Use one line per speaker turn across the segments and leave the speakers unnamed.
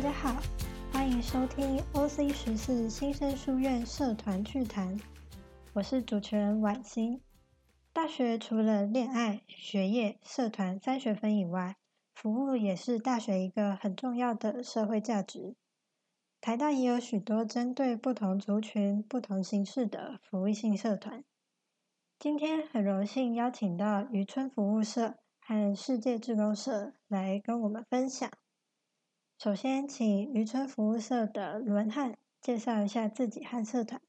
大家好，欢迎收听 OC 十四新生书院社团趣谈，我是主持人婉欣。大学除了恋爱、学业、社团三学分以外，服务也是大学一个很重要的社会价值。台大也有许多针对不同族群、不同形式的服务性社团。今天很荣幸邀请到渔村服务社和世界志工社来跟我们分享。首先，请渔村服务社的伦汉介绍一下自己和社团。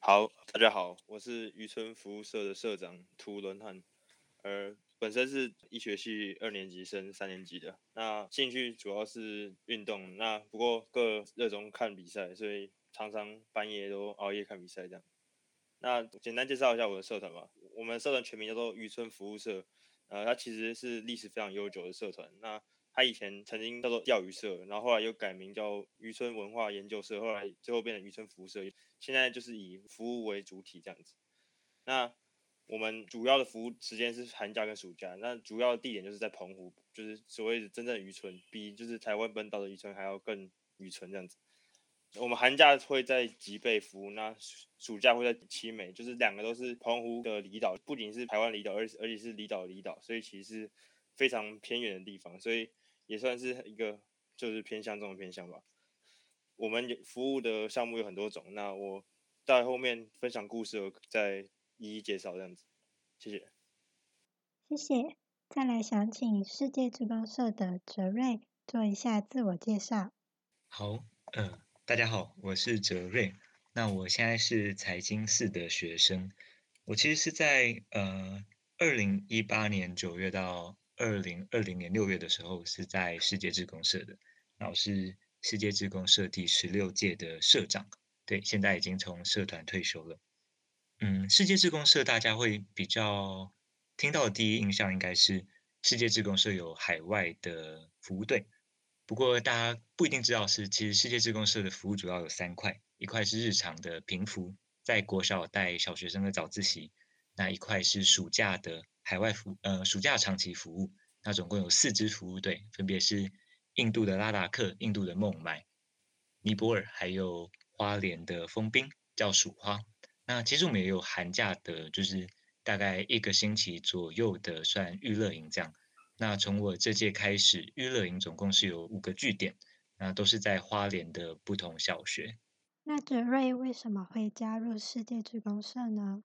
好，大家好，我是渔村服务社的社长涂伦汉，呃，本身是医学系二年级升三年级的，那兴趣主要是运动，那不过各热衷看比赛，所以常常半夜都熬夜看比赛这样。那简单介绍一下我的社团吧，我们社团全名叫做渔村服务社，呃，它其实是历史非常悠久的社团，那。他以前曾经叫做钓鱼社，然后后来又改名叫渔村文化研究社，后来最后变成渔村服务社。现在就是以服务为主体这样子。那我们主要的服务时间是寒假跟暑假，那主要的地点就是在澎湖，就是所谓的真正渔村，比就是台湾本岛的渔村还要更渔村这样子。我们寒假会在吉贝服务，那暑假会在七美，就是两个都是澎湖的离岛，不仅是台湾离岛，而而且是离岛离岛，所以其实非常偏远的地方，所以。也算是一个就是偏向中的偏向吧。我们服务的项目有很多种，那我在后面分享故事，再一一介绍这样子。谢谢。
谢谢。再来想请世界之光社的哲瑞做一下自我介绍。
好，嗯，大家好，我是哲瑞。那我现在是财经四的学生。我其实是在呃二零一八年九月到。二零二零年六月的时候，是在世界志工社的，然后是世界志工社第十六届的社长。对，现在已经从社团退休了。嗯，世界志工社大家会比较听到的第一印象，应该是世界志工社有海外的服务队。不过大家不一定知道，是其实世界志工社的服务主要有三块：一块是日常的平服，在国小带小学生的早自习；那一块是暑假的。海外服呃暑假长期服务，那总共有四支服务队，分别是印度的拉达克、印度的孟买、尼泊尔，还有花莲的封冰，叫蜀花。那其实我们也有寒假的，就是大概一个星期左右的算娱乐营这样。那从我这届开始，娱乐营总共是有五个据点，那都是在花莲的不同小学。
那哲瑞为什么会加入世界职工社呢？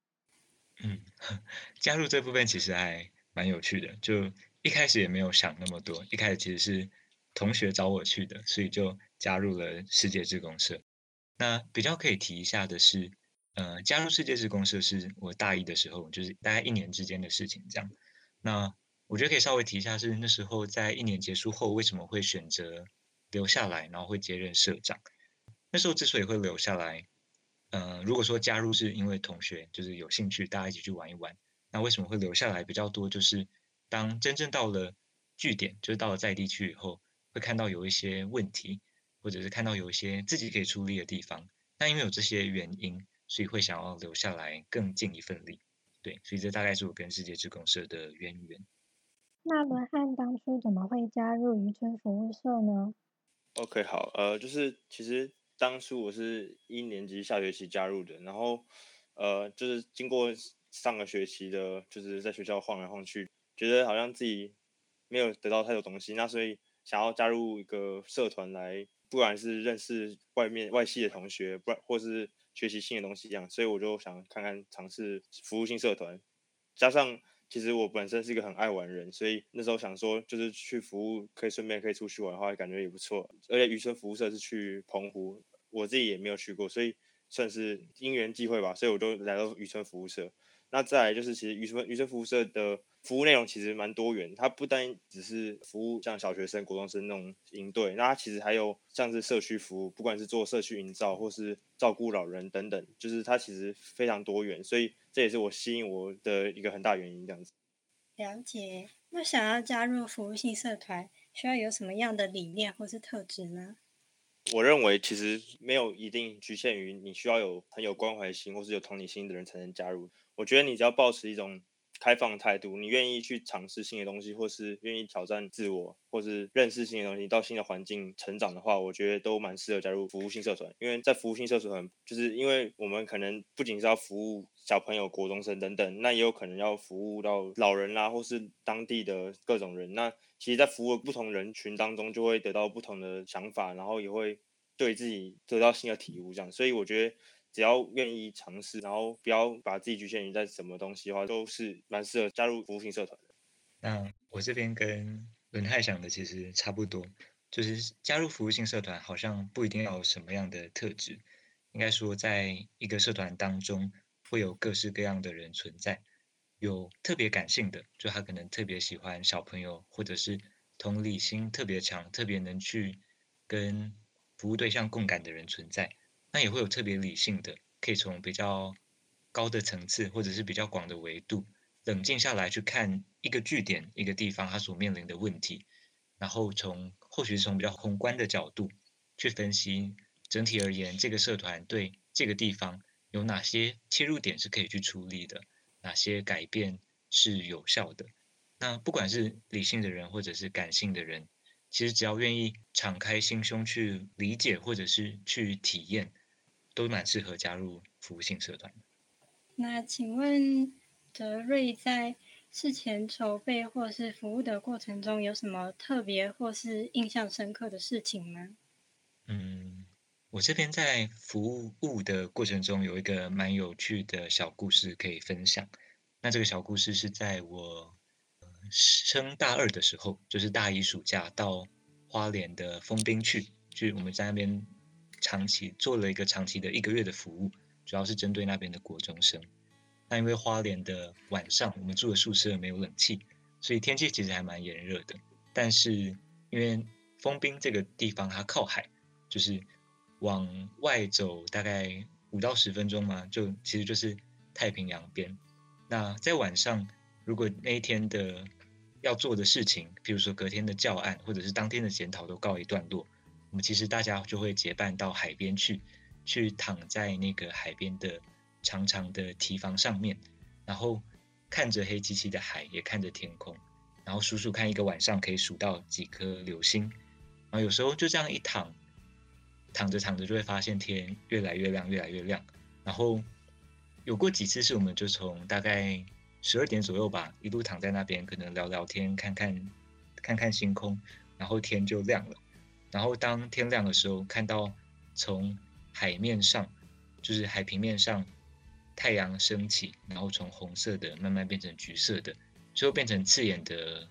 嗯，加入这部分其实还蛮有趣的，就一开始也没有想那么多，一开始其实是同学找我去的，所以就加入了世界志工社。那比较可以提一下的是，呃，加入世界志工社是我大一的时候，就是大概一年之间的事情这样。那我觉得可以稍微提一下，是那时候在一年结束后，为什么会选择留下来，然后会接任社长？那时候之所以会留下来。呃，如果说加入是因为同学就是有兴趣，大家一起去玩一玩，那为什么会留下来比较多？就是当真正到了据点，就是到了在地区以后，会看到有一些问题，或者是看到有一些自己可以出力的地方。那因为有这些原因，所以会想要留下来更尽一份力。对，所以这大概是我跟世界之公社的渊源。
那伦汉当初怎么会加入渔村服务社呢
？OK，好，呃，就是其实。当初我是一年级下学期加入的，然后，呃，就是经过上个学期的，就是在学校晃来晃去，觉得好像自己没有得到太多东西，那所以想要加入一个社团来，不管是认识外面外系的同学，不然或是学习新的东西一样，所以我就想看看尝试服务性社团，加上。其实我本身是一个很爱玩人，所以那时候想说，就是去服务，可以顺便可以出去玩的话，感觉也不错。而且渔村服务社是去澎湖，我自己也没有去过，所以算是因缘际会吧。所以我就来到渔村服务社。那再来就是，其实渔村渔村服务社的服务内容其实蛮多元，它不单只是服务像小学生、国中生那种营队，那它其实还有像是社区服务，不管是做社区营造或是照顾老人等等，就是它其实非常多元，所以这也是我吸引我的一个很大原因。这样子，
了解。那想要加入服务性社团，需要有什么样的理念或是特质呢？
我认为其实没有一定局限于你需要有很有关怀心或是有同理心的人才能加入。我觉得你只要保持一种开放态度，你愿意去尝试新的东西，或是愿意挑战自我，或是认识新的东西，到新的环境成长的话，我觉得都蛮适合加入服务性社团。因为在服务性社团，就是因为我们可能不仅是要服务小朋友、国中生等等，那也有可能要服务到老人啦，或是当地的各种人。那其实，在服务不同人群当中，就会得到不同的想法，然后也会对自己得到新的体悟。这样，所以我觉得。只要愿意尝试，然后不要把自己局限于在什么东西的话，都是蛮适合加入服务性社团的。
那我这边跟伦泰想的其实差不多，就是加入服务性社团好像不一定要有什么样的特质，应该说在一个社团当中会有各式各样的人存在，有特别感性的，就他可能特别喜欢小朋友，或者是同理心特别强、特别能去跟服务对象共感的人存在。那也会有特别理性的，可以从比较高的层次或者是比较广的维度，冷静下来去看一个据点、一个地方它所面临的问题，然后从或许是从比较宏观的角度去分析整体而言，这个社团对这个地方有哪些切入点是可以去处理的，哪些改变是有效的。那不管是理性的人或者是感性的人，其实只要愿意敞开心胸去理解或者是去体验。都蛮适合加入服务性社团
那请问德瑞在事前筹备或是服务的过程中，有什么特别或是印象深刻的事情吗？
嗯，我这边在服务的过程中有一个蛮有趣的小故事可以分享。那这个小故事是在我升大二的时候，就是大一暑假到花莲的封冰去，去我们在那边。长期做了一个长期的一个月的服务，主要是针对那边的国中生。那因为花莲的晚上，我们住的宿舍没有冷气，所以天气其实还蛮炎热的。但是因为封冰这个地方它靠海，就是往外走大概五到十分钟嘛，就其实就是太平洋边。那在晚上，如果那一天的要做的事情，比如说隔天的教案或者是当天的检讨都告一段落。我们其实大家就会结伴到海边去，去躺在那个海边的长长的堤防上面，然后看着黑漆漆的海，也看着天空，然后数数看一个晚上可以数到几颗流星，然后有时候就这样一躺，躺着躺着就会发现天越来越亮，越来越亮。然后有过几次是我们就从大概十二点左右吧，一路躺在那边，可能聊聊天，看看看看星空，然后天就亮了。然后当天亮的时候，看到从海面上，就是海平面上，太阳升起，然后从红色的慢慢变成橘色的，最后变成刺眼的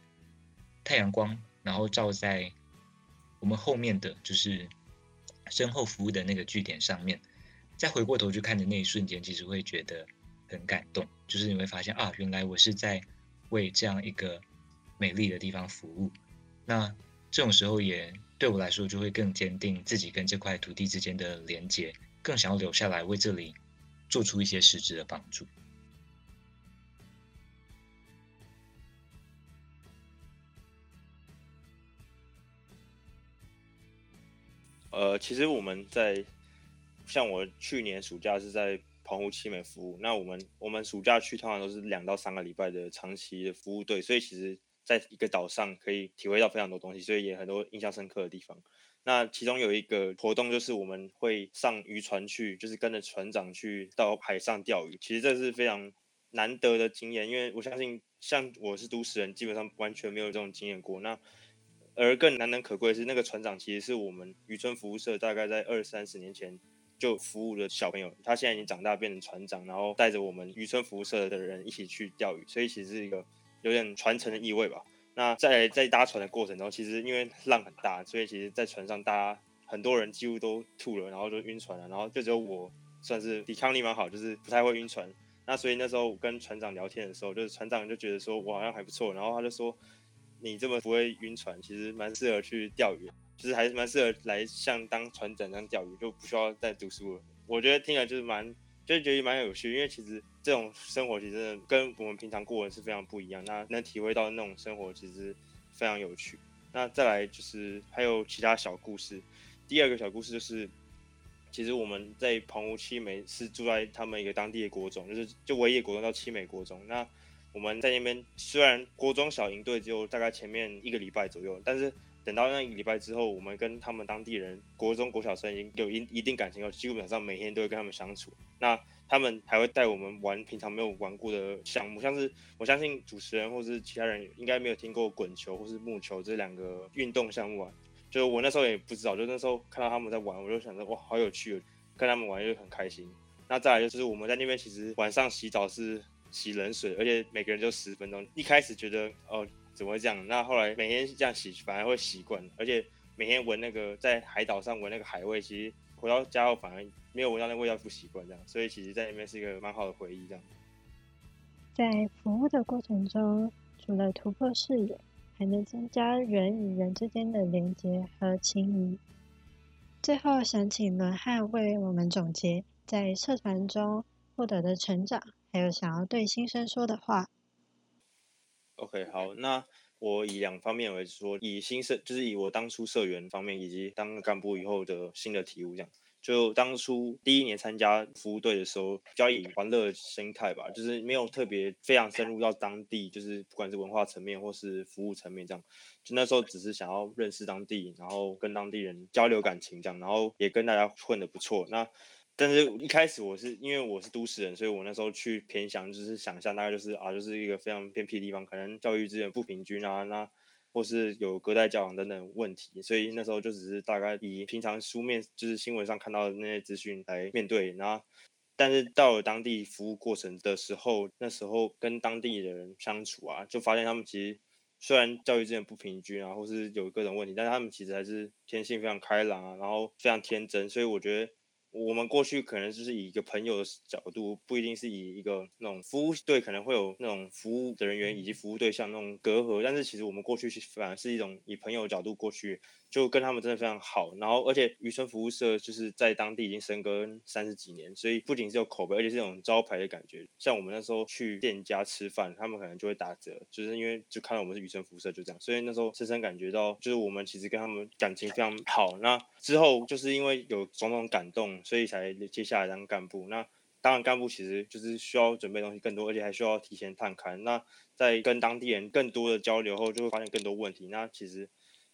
太阳光，然后照在我们后面的就是身后服务的那个据点上面。再回过头去看的那一瞬间，其实会觉得很感动，就是你会发现啊，原来我是在为这样一个美丽的地方服务。那这种时候也。对我来说，就会更坚定自己跟这块土地之间的连接，更想要留下来为这里做出一些实质的帮助。
呃，其实我们在像我去年暑假是在澎湖七美服务，那我们我们暑假去通常都是两到三个礼拜的长期的服务队，所以其实。在一个岛上可以体会到非常多东西，所以也很多印象深刻的地方。那其中有一个活动就是我们会上渔船去，就是跟着船长去到海上钓鱼。其实这是非常难得的经验，因为我相信像我是都市人，基本上完全没有这种经验过。那而更难能可贵的是，那个船长其实是我们渔村服务社大概在二三十年前就服务的小朋友，他现在已经长大变成船长，然后带着我们渔村服务社的人一起去钓鱼，所以其实是一个。有点传承的意味吧。那在在搭船的过程中，其实因为浪很大，所以其实，在船上大家很多人几乎都吐了，然后就晕船了。然后就只有我算是抵抗力蛮好，就是不太会晕船。那所以那时候我跟船长聊天的时候，就是船长就觉得说我好像还不错，然后他就说你这么不会晕船，其实蛮适合去钓鱼，就是还是蛮适合来像当船长这样钓鱼，就不需要再读书了。我觉得听了就是蛮。就是觉得蛮有趣，因为其实这种生活其实跟我们平常过的是非常不一样。那能体会到那种生活其实非常有趣。那再来就是还有其他小故事。第二个小故事就是，其实我们在澎湖七美是住在他们一个当地的国中，就是就唯一国中叫七美国中。那我们在那边虽然国中小营队只有大概前面一个礼拜左右，但是等到那一个礼拜之后，我们跟他们当地人国中国小生已经有一一定感情了，基本上每天都会跟他们相处。那他们还会带我们玩平常没有玩过的项目，像是我相信主持人或是其他人应该没有听过滚球或是木球这两个运动项目啊。就我那时候也不知道，就那时候看到他们在玩，我就想着哇，好有趣，跟他们玩就很开心。那再来就是我们在那边其实晚上洗澡是洗冷水，而且每个人就十分钟。一开始觉得哦怎么会这样？那后来每天这样洗反而会习惯，而且每天闻那个在海岛上闻那个海味，其实回到家后反而没有闻到那味道不习惯这样。所以其实在那边是一个蛮好的回忆这样。
在服务的过程中，除了突破视野，还能增加人与人之间的连接和情谊。最后想请伦汉为我们总结。在社团中获得的成长，还有想要对新生说的话。
OK，好，那我以两方面为，说以新生，就是以我当初社员方面，以及当干部以后的新的体悟，这样。就当初第一年参加服务队的时候，比较以玩乐心态吧，就是没有特别非常深入到当地，就是不管是文化层面或是服务层面这样。就那时候只是想要认识当地，然后跟当地人交流感情这样，然后也跟大家混得不错。那但是一开始我是因为我是都市人，所以我那时候去偏乡，就是想象大概就是啊，就是一个非常偏僻的地方，可能教育资源不平均啊，那或是有隔代教养等等问题，所以那时候就只是大概以平常书面就是新闻上看到的那些资讯来面对。然后，但是到了当地服务过程的时候，那时候跟当地的人相处啊，就发现他们其实虽然教育资源不平均啊，或是有各种问题，但是他们其实还是天性非常开朗啊，然后非常天真，所以我觉得。我们过去可能就是以一个朋友的角度，不一定是以一个那种服务队可能会有那种服务的人员以及服务对象那种隔阂，但是其实我们过去是反而是一种以朋友角度过去。就跟他们真的非常好，然后而且渔村服务社就是在当地已经深耕三十几年，所以不仅是有口碑，而且是这种招牌的感觉。像我们那时候去店家吃饭，他们可能就会打折，就是因为就看到我们是渔村服务社，就这样。所以那时候深深感觉到，就是我们其实跟他们感情非常好。那之后就是因为有种种感动，所以才接下来当干部。那当然干部其实就是需要准备东西更多，而且还需要提前探勘。那在跟当地人更多的交流后，就会发现更多问题。那其实。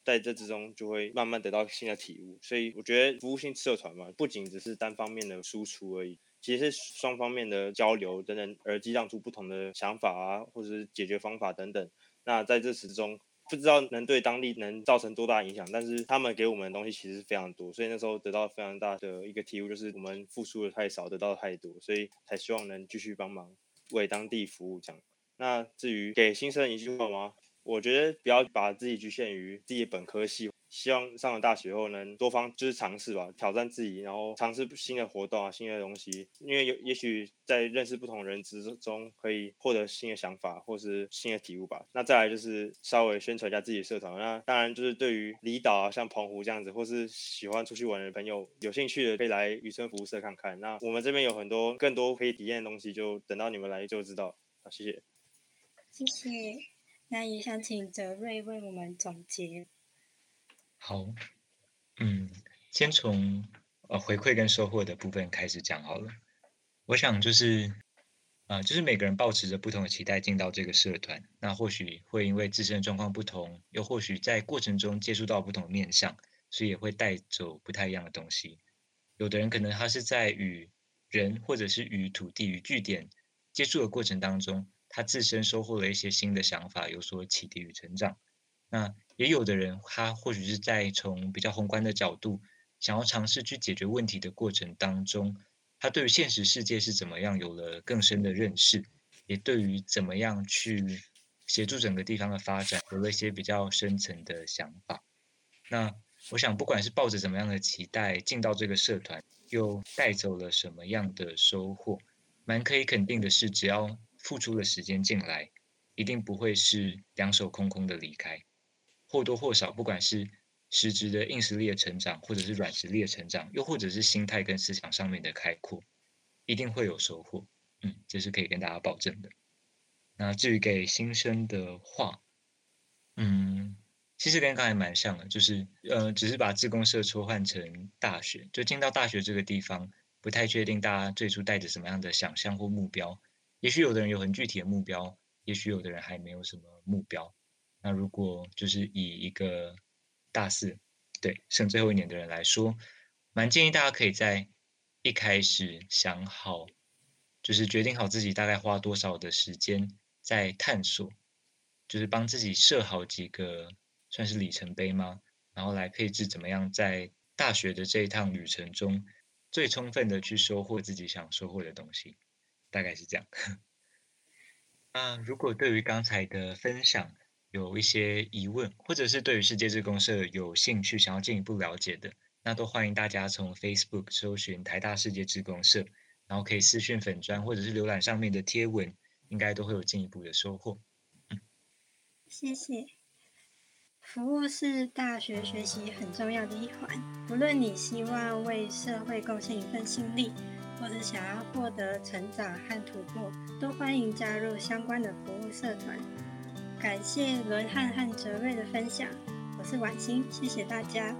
在这之中，就会慢慢得到新的体悟。所以我觉得服务性社团嘛，不仅只是单方面的输出而已，其实是双方面的交流等等，而激荡出不同的想法啊，或者是解决方法等等。那在这之中，不知道能对当地能造成多大影响，但是他们给我们的东西其实非常多。所以那时候得到非常大的一个体悟，就是我们付出的太少，得到的太多，所以才希望能继续帮忙为当地服务这样。那至于给新生一句话吗？我觉得不要把自己局限于自己的本科系，希望上了大学后能多方就是尝试吧，挑战自己，然后尝试新的活动啊，新的东西。因为有也许在认识不同人之中，可以获得新的想法或是新的体悟吧。那再来就是稍微宣传一下自己的社团。那当然就是对于离岛啊，像澎湖这样子，或是喜欢出去玩的朋友，有兴趣的可以来渔村服务社看看。那我们这边有很多更多可以体验的东西，就等到你们来就知道。好，谢谢。
谢谢。那也想请泽瑞为我们总结。
好，嗯，先从呃回馈跟收获的部分开始讲好了。我想就是，呃，就是每个人抱持着不同的期待进到这个社团，那或许会因为自身状况不同，又或许在过程中接触到不同的面向，所以也会带走不太一样的东西。有的人可能他是在与人或者是与土地与据点接触的过程当中。他自身收获了一些新的想法，有所启迪与成长。那也有的人，他或许是在从比较宏观的角度，想要尝试去解决问题的过程当中，他对于现实世界是怎么样有了更深的认识，也对于怎么样去协助整个地方的发展，有了一些比较深层的想法。那我想，不管是抱着怎么样的期待进到这个社团，又带走了什么样的收获，蛮可以肯定的是，只要付出的时间进来，一定不会是两手空空的离开，或多或少，不管是实质的硬实力的成长，或者是软实力的成长，又或者是心态跟思想上面的开阔，一定会有收获。嗯，这是可以跟大家保证的。那至于给新生的话，嗯，其实跟刚才蛮像的，就是呃，只是把自贡社抽换成大学，就进到大学这个地方，不太确定大家最初带着什么样的想象或目标。也许有的人有很具体的目标，也许有的人还没有什么目标。那如果就是以一个大四，对，剩最后一年的人来说，蛮建议大家可以在一开始想好，就是决定好自己大概花多少的时间在探索，就是帮自己设好几个算是里程碑吗？然后来配置怎么样在大学的这一趟旅程中，最充分的去收获自己想收获的东西，大概是这样。那如果对于刚才的分享有一些疑问，或者是对于世界之公社有兴趣想要进一步了解的，那都欢迎大家从 Facebook 搜寻台大世界之公社，然后可以私讯粉砖，或者是浏览上面的贴文，应该都会有进一步的收获。
谢谢。服务是大学学习很重要的一环，无论你希望为社会贡献一份心力，或者想要获得成长和突破，都欢迎加入相关的服务社团。感谢伦汉和哲瑞的分享，我是婉欣，谢谢大家。